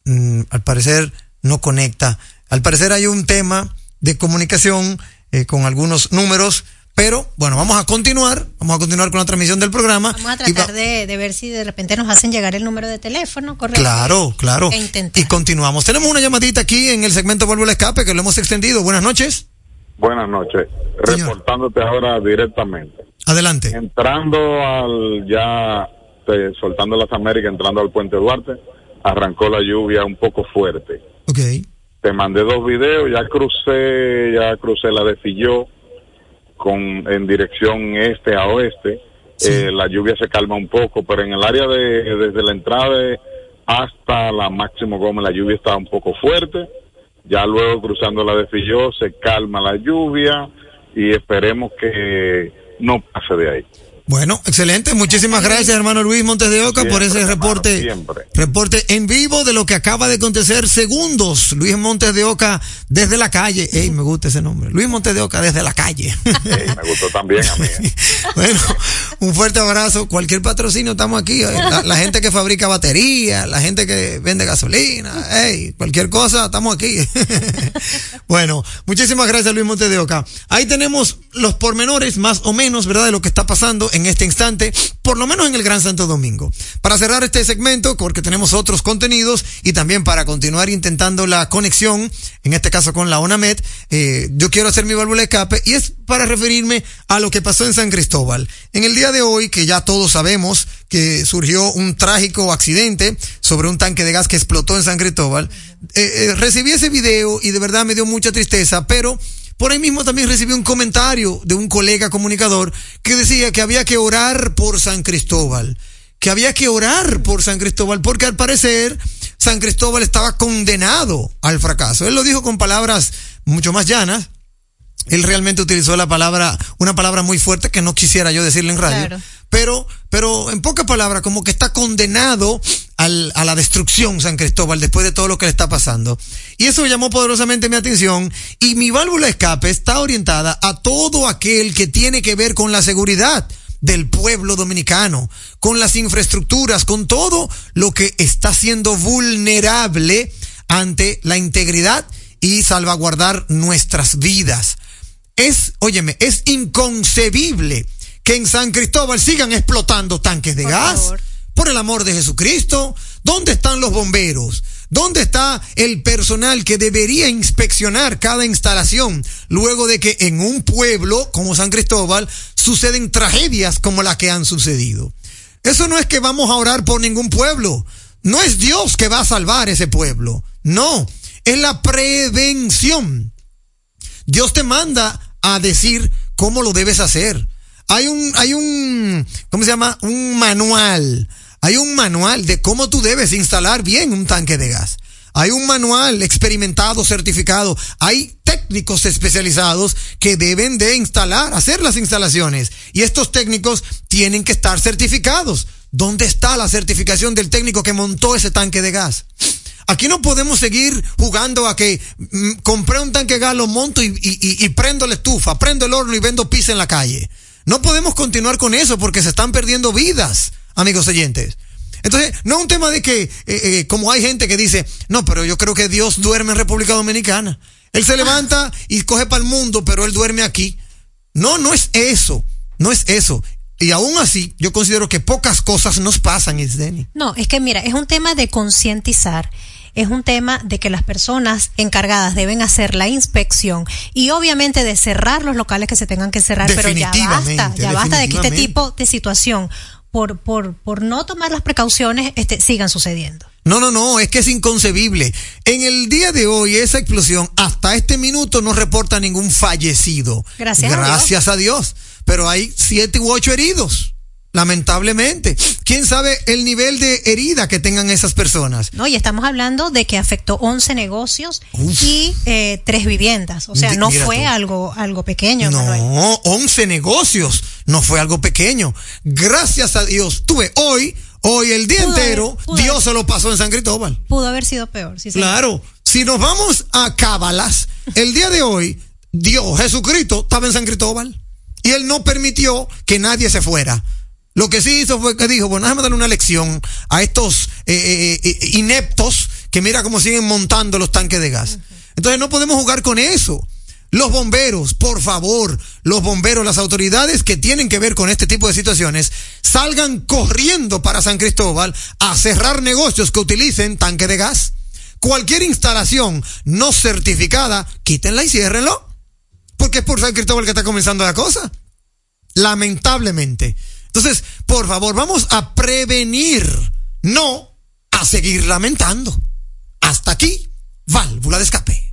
Mm, al parecer no conecta. Al parecer hay un tema de comunicación eh, con algunos números, pero bueno, vamos a continuar, vamos a continuar con la transmisión del programa. Vamos a va- tratar de, de ver si de repente nos hacen llegar el número de teléfono, correcto. Claro, claro. E. Y continuamos. Tenemos una llamadita aquí en el segmento Vuelvo al Escape que lo hemos extendido. Buenas noches. Buenas noches. Reportándote ahora directamente. Adelante. Entrando al ya, soltando las Américas, entrando al puente Duarte, arrancó la lluvia un poco fuerte. Ok. Te mandé dos videos, ya crucé, ya crucé la de Filló con, en dirección este a oeste. Eh, la lluvia se calma un poco, pero en el área de, desde la entrada de- hasta la Máximo Gómez, la lluvia está un poco fuerte. Ya luego cruzando la de Filló se calma la lluvia y esperemos que no pase de ahí. Bueno, excelente. Muchísimas gracias, hermano Luis Montes de Oca, por ese hermano, reporte. Reporte en vivo de lo que acaba de acontecer. Segundos. Luis Montes de Oca desde la calle. Ey, me gusta ese nombre. Luis Montes de Oca desde la calle. Ey, me gustó también a mí. bueno, un fuerte abrazo. Cualquier patrocinio, estamos aquí. La, la gente que fabrica baterías, la gente que vende gasolina, ey, cualquier cosa, estamos aquí. bueno, muchísimas gracias, Luis Montes de Oca. Ahí tenemos los pormenores, más o menos, ¿verdad?, de lo que está pasando en este instante. por lo menos en el Gran Santo Domingo. Para cerrar este segmento, porque tenemos otros contenidos y también para continuar intentando la conexión, en este caso con la ONAMED, eh, yo quiero hacer mi válvula de escape y es para referirme a lo que pasó en San Cristóbal. En el día de hoy, que ya todos sabemos que surgió un trágico accidente sobre un tanque de gas que explotó en San Cristóbal, eh, eh, recibí ese video y de verdad me dio mucha tristeza, pero por ahí mismo también recibí un comentario de un colega comunicador que decía que había que orar por San Cristóbal, que había que orar por San Cristóbal, porque al parecer San Cristóbal estaba condenado al fracaso. Él lo dijo con palabras mucho más llanas. Él realmente utilizó la palabra, una palabra muy fuerte que no quisiera yo decirle en radio. Claro. Pero, pero en pocas palabras, como que está condenado al, a la destrucción San Cristóbal después de todo lo que le está pasando. Y eso llamó poderosamente mi atención y mi válvula de escape está orientada a todo aquel que tiene que ver con la seguridad del pueblo dominicano, con las infraestructuras, con todo lo que está siendo vulnerable ante la integridad y salvaguardar nuestras vidas. Es, óyeme, es inconcebible que en San Cristóbal sigan explotando tanques de Por gas. favor. Por el amor de Jesucristo, ¿dónde están los bomberos? ¿Dónde está el personal que debería inspeccionar cada instalación luego de que en un pueblo como San Cristóbal suceden tragedias como las que han sucedido? Eso no es que vamos a orar por ningún pueblo. No es Dios que va a salvar ese pueblo. No, es la prevención. Dios te manda a decir cómo lo debes hacer. Hay un, hay un, ¿cómo se llama? Un manual. Hay un manual de cómo tú debes instalar bien un tanque de gas. Hay un manual experimentado, certificado. Hay técnicos especializados que deben de instalar, hacer las instalaciones. Y estos técnicos tienen que estar certificados. ¿Dónde está la certificación del técnico que montó ese tanque de gas? Aquí no podemos seguir jugando a que mm, compré un tanque de gas, lo monto y, prendo la estufa, prendo el horno y vendo pizza en la calle. No podemos continuar con eso porque se están perdiendo vidas, amigos oyentes. Entonces, no es un tema de que, eh, eh, como hay gente que dice, no, pero yo creo que Dios duerme en República Dominicana. Él se levanta y coge para el mundo, pero él duerme aquí. No, no es eso. No es eso. Y aún así, yo considero que pocas cosas nos pasan, Isdeni. No, es que mira, es un tema de concientizar. Es un tema de que las personas encargadas deben hacer la inspección y obviamente de cerrar los locales que se tengan que cerrar, pero ya basta, ya basta de que este tipo de situación, por, por, por no tomar las precauciones, este, sigan sucediendo. No, no, no, es que es inconcebible. En el día de hoy, esa explosión, hasta este minuto no reporta ningún fallecido. Gracias a Gracias a Dios. Pero hay siete u ocho heridos. Lamentablemente. ¿Quién sabe el nivel de herida que tengan esas personas? No, y estamos hablando de que afectó 11 negocios y eh, tres viviendas. O sea, no fue tú. algo, algo pequeño, Manuel. No, 11 negocios. No fue algo pequeño. Gracias a Dios. Tuve hoy, hoy el día Pudo entero, Dios haber. se lo pasó en San Cristóbal. Pudo haber sido peor. Sí. Claro, si nos vamos a Cábalas, el día de hoy, Dios, Jesucristo, estaba en San Cristóbal y él no permitió que nadie se fuera. Lo que sí hizo fue que dijo, bueno, déjame darle una lección a estos eh, eh, eh, ineptos que mira cómo siguen montando los tanques de gas. Entonces no podemos jugar con eso. Los bomberos, por favor, los bomberos, las autoridades que tienen que ver con este tipo de situaciones, salgan corriendo para San Cristóbal a cerrar negocios que utilicen tanque de gas. Cualquier instalación no certificada, quítenla y ciérrenlo. Porque es por San Cristóbal que está comenzando la cosa. Lamentablemente. Entonces, por favor, vamos a prevenir, no a seguir lamentando. Hasta aquí, válvula de escape.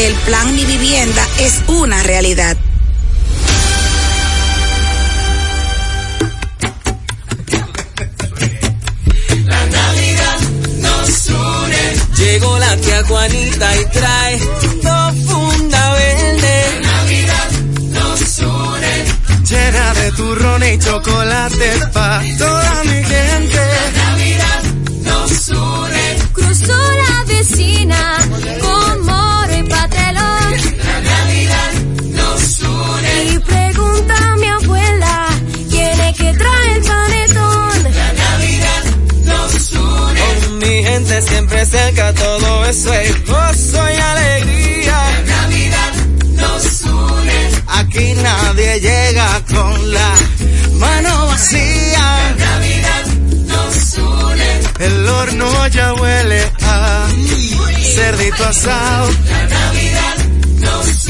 El plan Mi Vivienda es una realidad. La Navidad nos une. Llegó la tía Juanita y trae dos funda verde. La Navidad nos une. Llena de turrones y chocolate pa' toda mi gente. La Navidad nos une. Cruzó la vecina con moro y La Navidad nos une. El horno ya huele a cerdito asado. La Navidad nos une.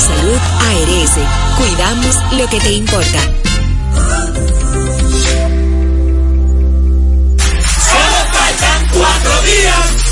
Salud ARS, cuidamos lo que te importa. Solo faltan cuatro días.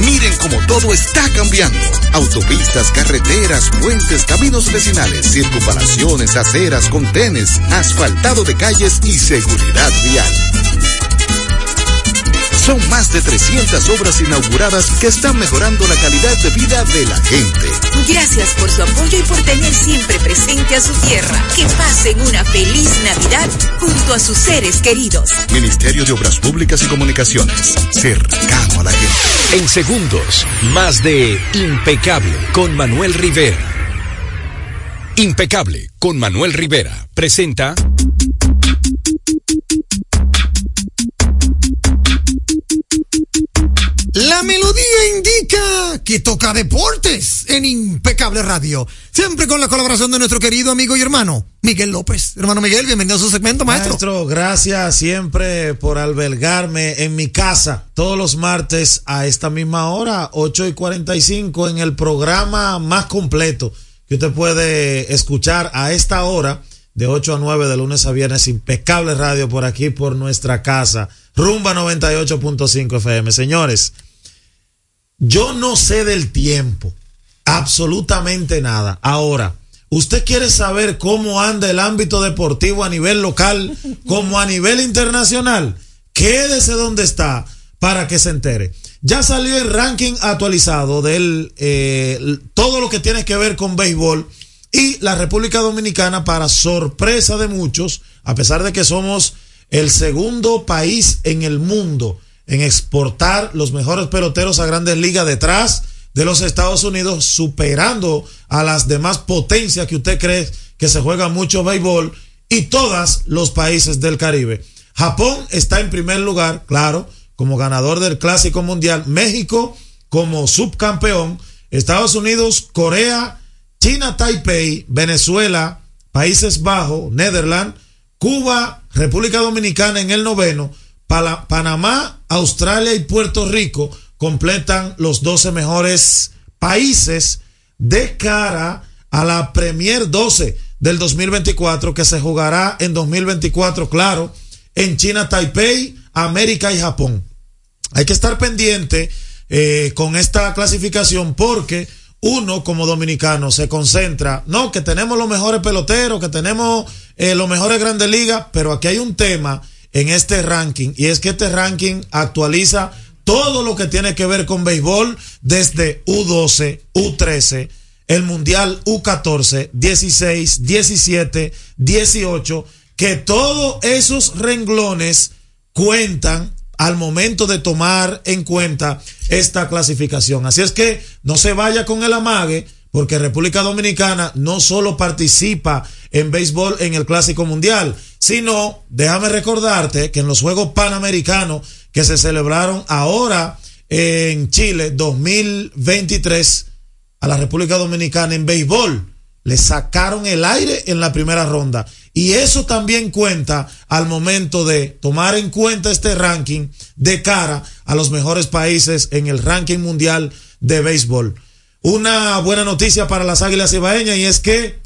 Miren cómo todo está cambiando. Autopistas, carreteras, puentes, caminos vecinales, circunvalaciones, aceras, contenes, asfaltado de calles y seguridad vial. Son más de 300 obras inauguradas que están mejorando la calidad de vida de la gente. Gracias por su apoyo y por tener siempre presente a su tierra. Que pasen una feliz Navidad junto a sus seres queridos. Ministerio de Obras Públicas y Comunicaciones. Cercano a la gente. En segundos, más de Impecable con Manuel Rivera. Impecable con Manuel Rivera presenta La melodía indica que toca deportes en Impecable Radio. Siempre con la colaboración de nuestro querido amigo y hermano Miguel López. Hermano Miguel, bienvenido a su segmento, maestro. Maestro, gracias siempre por albergarme en mi casa todos los martes a esta misma hora, 8 y 45, en el programa más completo que usted puede escuchar a esta hora, de 8 a 9 de lunes a viernes, Impecable Radio por aquí, por nuestra casa, Rumba 98.5 FM. Señores, yo no sé del tiempo, absolutamente nada. Ahora, ¿usted quiere saber cómo anda el ámbito deportivo a nivel local como a nivel internacional? Quédese donde está para que se entere. Ya salió el ranking actualizado de eh, todo lo que tiene que ver con béisbol y la República Dominicana, para sorpresa de muchos, a pesar de que somos el segundo país en el mundo en exportar los mejores peloteros a grandes ligas detrás de los Estados Unidos, superando a las demás potencias que usted cree que se juega mucho béisbol y todos los países del Caribe. Japón está en primer lugar, claro, como ganador del Clásico Mundial, México como subcampeón, Estados Unidos, Corea, China, Taipei, Venezuela, Países Bajos, Netherlands, Cuba, República Dominicana en el noveno, Panamá, Australia y Puerto Rico completan los 12 mejores países de cara a la Premier 12 del 2024 que se jugará en 2024, claro, en China, Taipei, América y Japón. Hay que estar pendiente eh, con esta clasificación porque uno como dominicano se concentra, no, que tenemos los mejores peloteros, que tenemos eh, los mejores grandes ligas, pero aquí hay un tema en este ranking y es que este ranking actualiza todo lo que tiene que ver con béisbol desde U12, U13, el Mundial U14, 16, 17, 18, que todos esos renglones cuentan al momento de tomar en cuenta esta clasificación. Así es que no se vaya con el amague, porque República Dominicana no solo participa en béisbol en el Clásico Mundial, sino, déjame recordarte que en los Juegos Panamericanos que se celebraron ahora en Chile 2023 a la República Dominicana en béisbol, le sacaron el aire en la primera ronda. Y eso también cuenta al momento de tomar en cuenta este ranking de cara a los mejores países en el ranking mundial de béisbol. Una buena noticia para las Águilas Ibaeñas y es que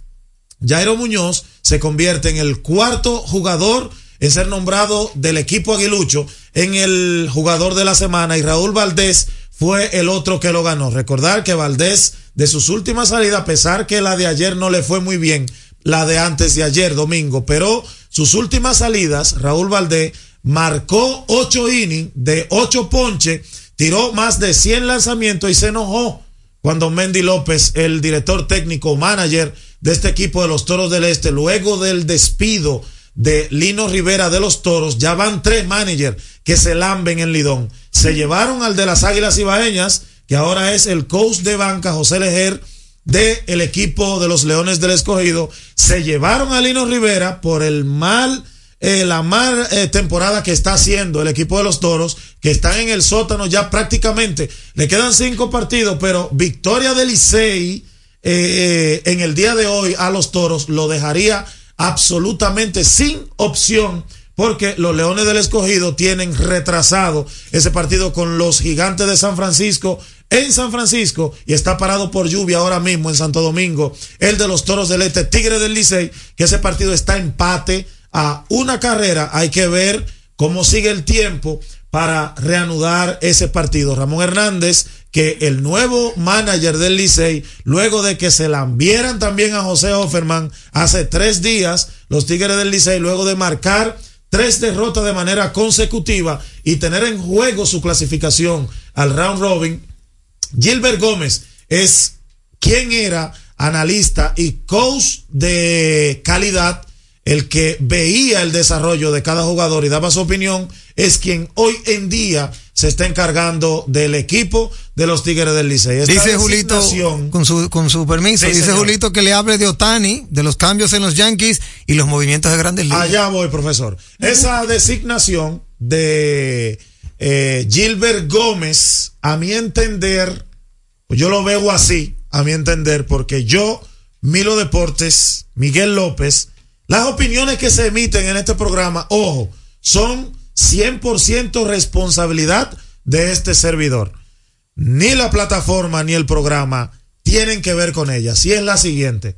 Jairo Muñoz se convierte en el cuarto jugador en ser nombrado del equipo aguilucho en el jugador de la semana y Raúl Valdés fue el otro que lo ganó. Recordar que Valdés de sus últimas salidas, a pesar que la de ayer no le fue muy bien, la de antes de ayer, domingo, pero sus últimas salidas, Raúl Valdés marcó ocho innings de ocho ponches, tiró más de 100 lanzamientos y se enojó cuando Mendy López, el director técnico manager de este equipo de los Toros del Este, luego del despido de Lino Rivera de los Toros, ya van tres managers que se lamben en Lidón. Se llevaron al de las Águilas Ibaeñas, que ahora es el coach de banca, José Lejer, del el equipo de los Leones del Escogido. Se llevaron a Lino Rivera por el mal, eh, la mal eh, temporada que está haciendo el equipo de los Toros, que están en el sótano ya prácticamente. Le quedan cinco partidos, pero victoria del Licey eh, en el día de hoy a los toros lo dejaría absolutamente sin opción porque los Leones del Escogido tienen retrasado ese partido con los Gigantes de San Francisco en San Francisco y está parado por lluvia ahora mismo en Santo Domingo. El de los Toros del Este, Tigre del Licey, que ese partido está empate a una carrera. Hay que ver cómo sigue el tiempo para reanudar ese partido. Ramón Hernández que el nuevo manager del Licey, luego de que se la enviaran también a José Offerman hace tres días, los Tigres del Licey, luego de marcar tres derrotas de manera consecutiva y tener en juego su clasificación al round robin, Gilbert Gómez es quien era analista y coach de calidad, el que veía el desarrollo de cada jugador y daba su opinión, es quien hoy en día se está encargando del equipo de los Tigres del Licey. Dice Julito, con su, con su permiso, Sí, dice señor. Julito que le hable de Otani, de los cambios en los Yankees y los movimientos de grandes ligas. Allá voy, profesor. Esa designación de eh, Gilbert Gómez, a mi entender, yo lo veo así, a mi entender, porque yo, Milo Deportes, Miguel López, las opiniones que se emiten en este programa, ojo, son 100% responsabilidad de este servidor. Ni la plataforma ni el programa tienen que ver con ella. Si es la siguiente.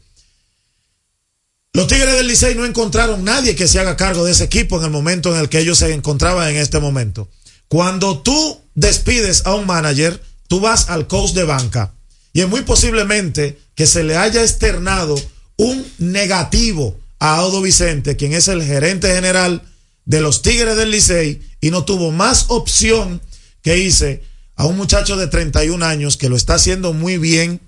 Los Tigres del Licey no encontraron nadie que se haga cargo de ese equipo en el momento en el que ellos se encontraban en este momento. Cuando tú despides a un manager, tú vas al coach de banca y es muy posiblemente que se le haya externado un negativo a Audo Vicente, quien es el gerente general de los Tigres del Licey y no tuvo más opción que hice a un muchacho de 31 años que lo está haciendo muy bien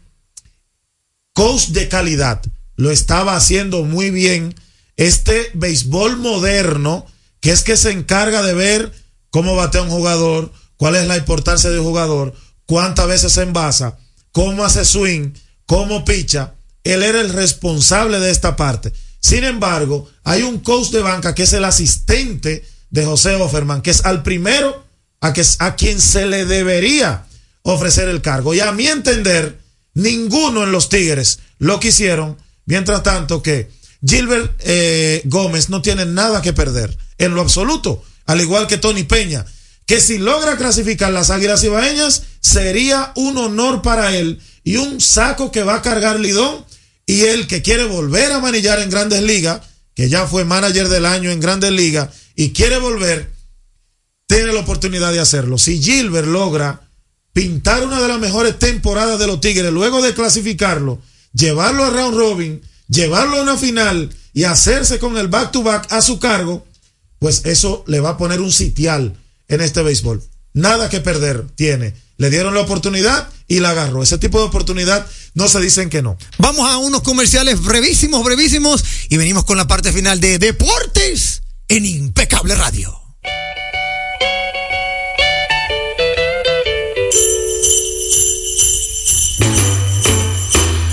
coach de calidad lo estaba haciendo muy bien. Este béisbol moderno, que es que se encarga de ver cómo batea un jugador, cuál es la importancia de un jugador, cuántas veces se envasa, cómo hace swing, cómo picha. Él era el responsable de esta parte. Sin embargo, hay un coach de banca que es el asistente de José Offerman, que es al primero a, que, a quien se le debería ofrecer el cargo. Y a mi entender, ninguno en los Tigres lo quisieron. Mientras tanto que Gilbert eh, Gómez no tiene nada que perder en lo absoluto, al igual que Tony Peña, que si logra clasificar las Águilas Ibaeñas sería un honor para él y un saco que va a cargar Lidón y el que quiere volver a manillar en Grandes Ligas, que ya fue manager del año en Grandes Ligas y quiere volver, tiene la oportunidad de hacerlo. Si Gilbert logra pintar una de las mejores temporadas de los Tigres luego de clasificarlo, llevarlo a round robin, llevarlo a una final y hacerse con el back to back a su cargo, pues eso le va a poner un sitial en este béisbol. Nada que perder tiene. Le dieron la oportunidad y la agarró. Ese tipo de oportunidad no se dicen que no. Vamos a unos comerciales brevísimos, brevísimos y venimos con la parte final de Deportes en Impecable Radio.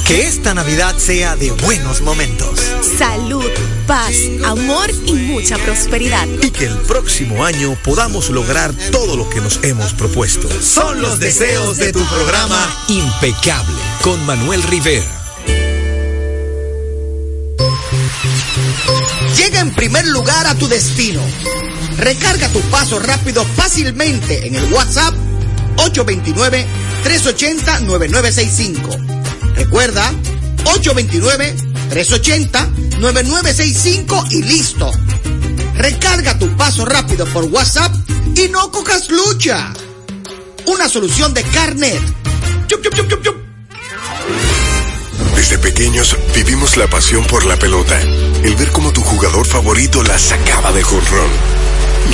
Que esta Navidad sea de buenos momentos. Salud, paz, amor y mucha prosperidad. Y que el próximo año podamos lograr todo lo que nos hemos propuesto. Son los deseos de tu programa Impecable con Manuel Rivera. Llega en primer lugar a tu destino. Recarga tu paso rápido fácilmente en el WhatsApp 829-380-9965. Recuerda, 829-380-9965 y listo. Recarga tu paso rápido por WhatsApp y no cojas lucha. Una solución de Carnet. Desde pequeños vivimos la pasión por la pelota, el ver cómo tu jugador favorito la sacaba de jonrón,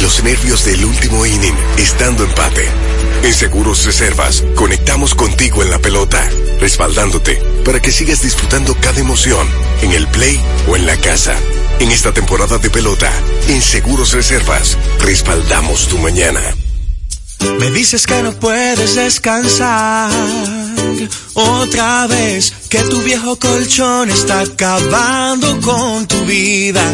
los nervios del último inning estando empate. En Seguros Reservas conectamos contigo en la pelota, respaldándote para que sigas disfrutando cada emoción en el play o en la casa. En esta temporada de pelota, en Seguros Reservas, respaldamos tu mañana. Me dices que no puedes descansar otra vez, que tu viejo colchón está acabando con tu vida.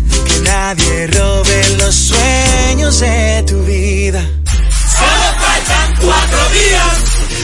Nadie robe los sueños de tu vida. Solo faltan cuatro días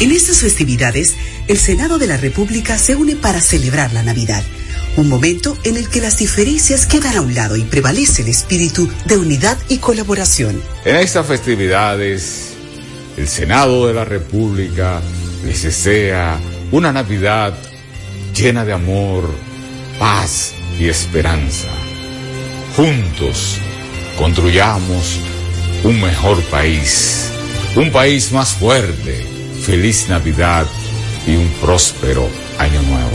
En estas festividades, el Senado de la República se une para celebrar la Navidad, un momento en el que las diferencias quedan a un lado y prevalece el espíritu de unidad y colaboración. En estas festividades, el Senado de la República les desea una Navidad llena de amor, paz y esperanza. Juntos construyamos un mejor país, un país más fuerte. Feliz Navidad y un próspero año nuevo.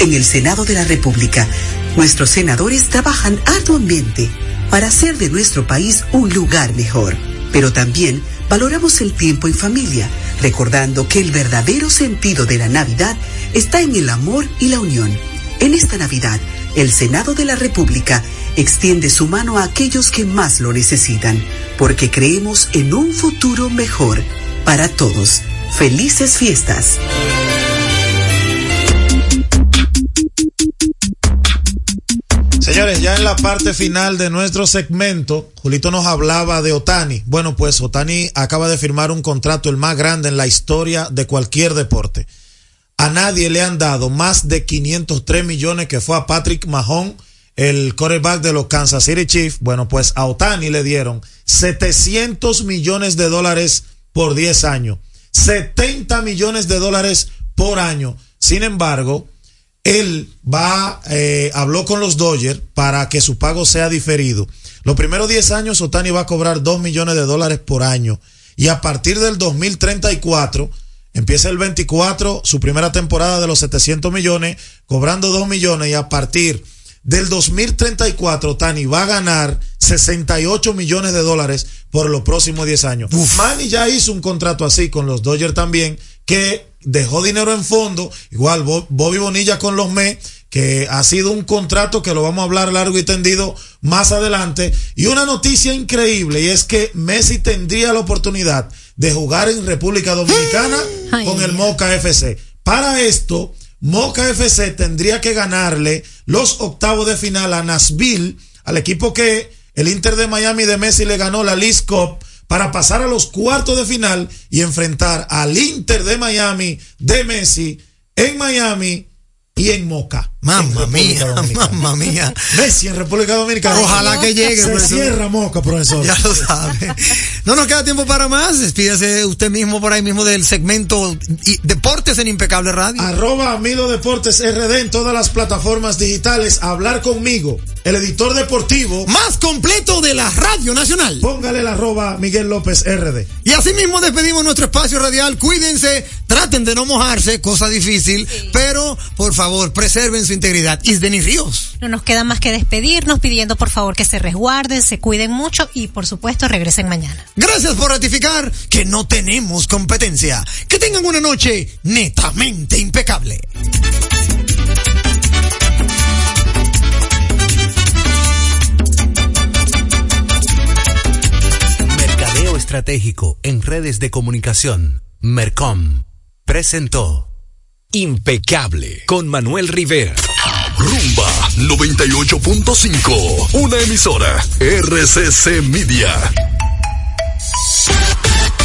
En el Senado de la República, nuestros senadores trabajan arduamente para hacer de nuestro país un lugar mejor. Pero también valoramos el tiempo en familia, recordando que el verdadero sentido de la Navidad está en el amor y la unión. En esta Navidad, el Senado de la República extiende su mano a aquellos que más lo necesitan, porque creemos en un futuro mejor para todos. Felices fiestas. Señores, ya en la parte final de nuestro segmento, Julito nos hablaba de Otani. Bueno, pues Otani acaba de firmar un contrato, el más grande en la historia de cualquier deporte. A nadie le han dado más de 503 millones que fue a Patrick Mahon, el quarterback de los Kansas City Chiefs. Bueno, pues a Otani le dieron 700 millones de dólares por 10 años. 70 millones de dólares por año. Sin embargo, él va, eh, habló con los Dodgers para que su pago sea diferido. Los primeros 10 años, Otani va a cobrar 2 millones de dólares por año. Y a partir del 2034, empieza el 24, su primera temporada de los 700 millones, cobrando 2 millones. Y a partir del 2034, Otani va a ganar 68 millones de dólares por los próximos 10 años. Manny ya hizo un contrato así con los Dodgers también, que dejó dinero en fondo, igual Bobby Bonilla con los Mets, que ha sido un contrato que lo vamos a hablar largo y tendido más adelante. Y una noticia increíble, y es que Messi tendría la oportunidad de jugar en República Dominicana Ay, con el Moca FC. Para esto, Moca FC tendría que ganarle los octavos de final a Nashville, al equipo que el Inter de Miami de Messi le ganó la League Cup para pasar a los cuartos de final y enfrentar al Inter de Miami de Messi en Miami y en Moca. Mamma mía, mamma mía. Messi en República Dominicana. Ojalá que llegue. Se profesor. cierra Moca, profesor. Ya lo sabe. No nos queda tiempo para más. Despídase usted mismo por ahí mismo del segmento Deportes en Impecable Radio. Arroba Amido Deportes RD en todas las plataformas digitales. Hablar conmigo, el editor deportivo. Más completo de la Radio Nacional. Póngale el arroba Miguel López RD. Y así mismo despedimos nuestro espacio radial. Cuídense, traten de no mojarse, cosa difícil, pero por favor, preserven su integridad. Isdenis Ríos. No nos queda más que despedirnos pidiendo por favor que se resguarden, se cuiden mucho y por supuesto regresen mañana. Gracias por ratificar que no tenemos competencia. Que tengan una noche netamente impecable. Mercadeo Estratégico en redes de comunicación. Mercom. Presentó. Impecable con Manuel Rivera. Rumba 98.5. Una emisora. RCC Media.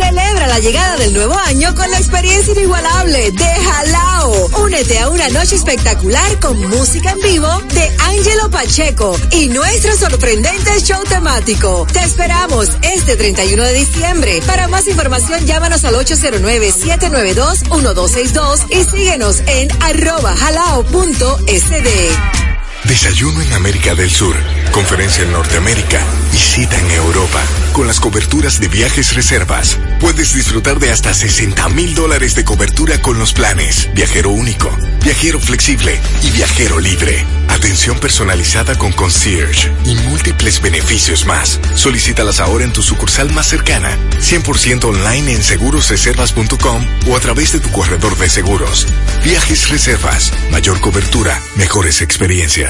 Celebra la llegada del nuevo año con la experiencia inigualable de Jalao. Únete a una noche espectacular con música en vivo de Angelo Pacheco y nuestro sorprendente show temático. Te esperamos este 31 de diciembre. Para más información llámanos al 809-792-1262 y síguenos en arroba jalao.sd. Desayuno en América del Sur, conferencia en Norteamérica y cita en Europa. Con las coberturas de viajes reservas, puedes disfrutar de hasta 60 mil dólares de cobertura con los planes Viajero Único, Viajero Flexible y Viajero Libre. Atención personalizada con concierge y múltiples beneficios más. Solicítalas ahora en tu sucursal más cercana, 100% online en segurosreservas.com o a través de tu corredor de seguros. Viajes Reservas, mayor cobertura, mejores experiencias.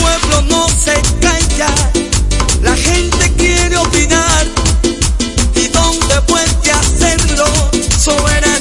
Pueblo no se calla, la gente quiere opinar. ¿Y dónde puede hacerlo? Soberanía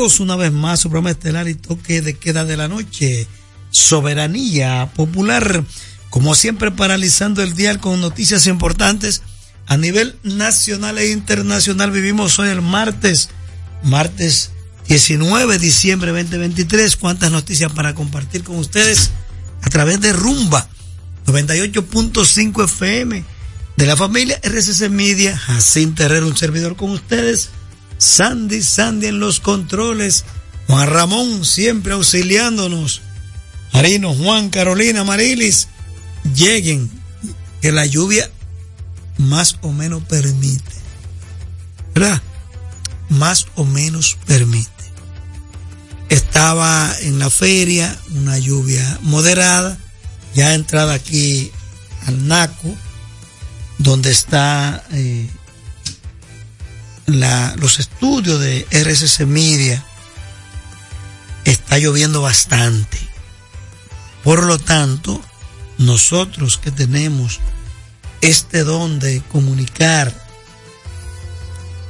una vez más su programa estelar y toque de queda de la noche. Soberanía popular, como siempre paralizando el dial con noticias importantes a nivel nacional e internacional. Vivimos hoy el martes, martes 19 de diciembre 2023. Cuántas noticias para compartir con ustedes a través de Rumba 98.5 FM de la familia RCC Media, Jacinto Herrera, un servidor con ustedes, Sandy, Sandy en los controles, Juan Ramón siempre auxiliándonos, Marino, Juan, Carolina, Marilis, lleguen, que la lluvia más o menos permite, ¿verdad? Más o menos permite. Estaba en la feria, una lluvia moderada, ya entrada aquí al NACO, donde está eh, los estudios de RCC Media, está lloviendo bastante. Por lo tanto, nosotros que tenemos este don de comunicar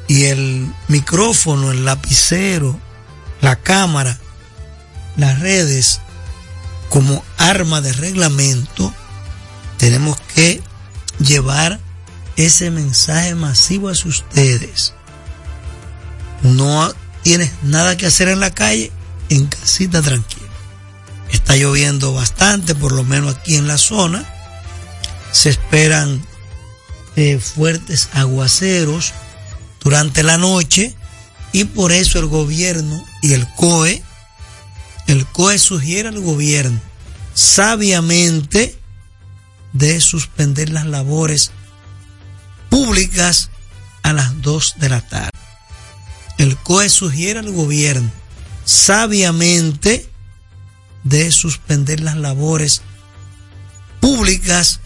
y el micrófono, el lapicero, la cámara, las redes como arma de reglamento, tenemos que llevar ese mensaje masivo hacia ustedes. No tienes nada que hacer en la calle, en casita tranquilo. Está lloviendo bastante, por lo menos aquí en la zona. Se esperan eh, fuertes aguaceros durante la noche y por eso el gobierno y el COE, el COE sugiere al gobierno sabiamente de suspender las labores públicas a las 2 de la tarde. El COE sugiere al gobierno sabiamente de suspender las labores públicas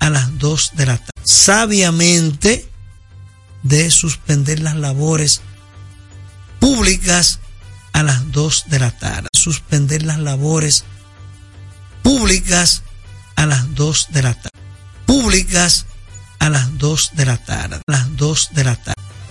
a las 2 de la tarde. Sabiamente de suspender las labores públicas a las 2 de la tarde. Suspender las labores públicas a las 2 de la tarde. Públicas a las 2 de la tarde. A las 2 de la tarde.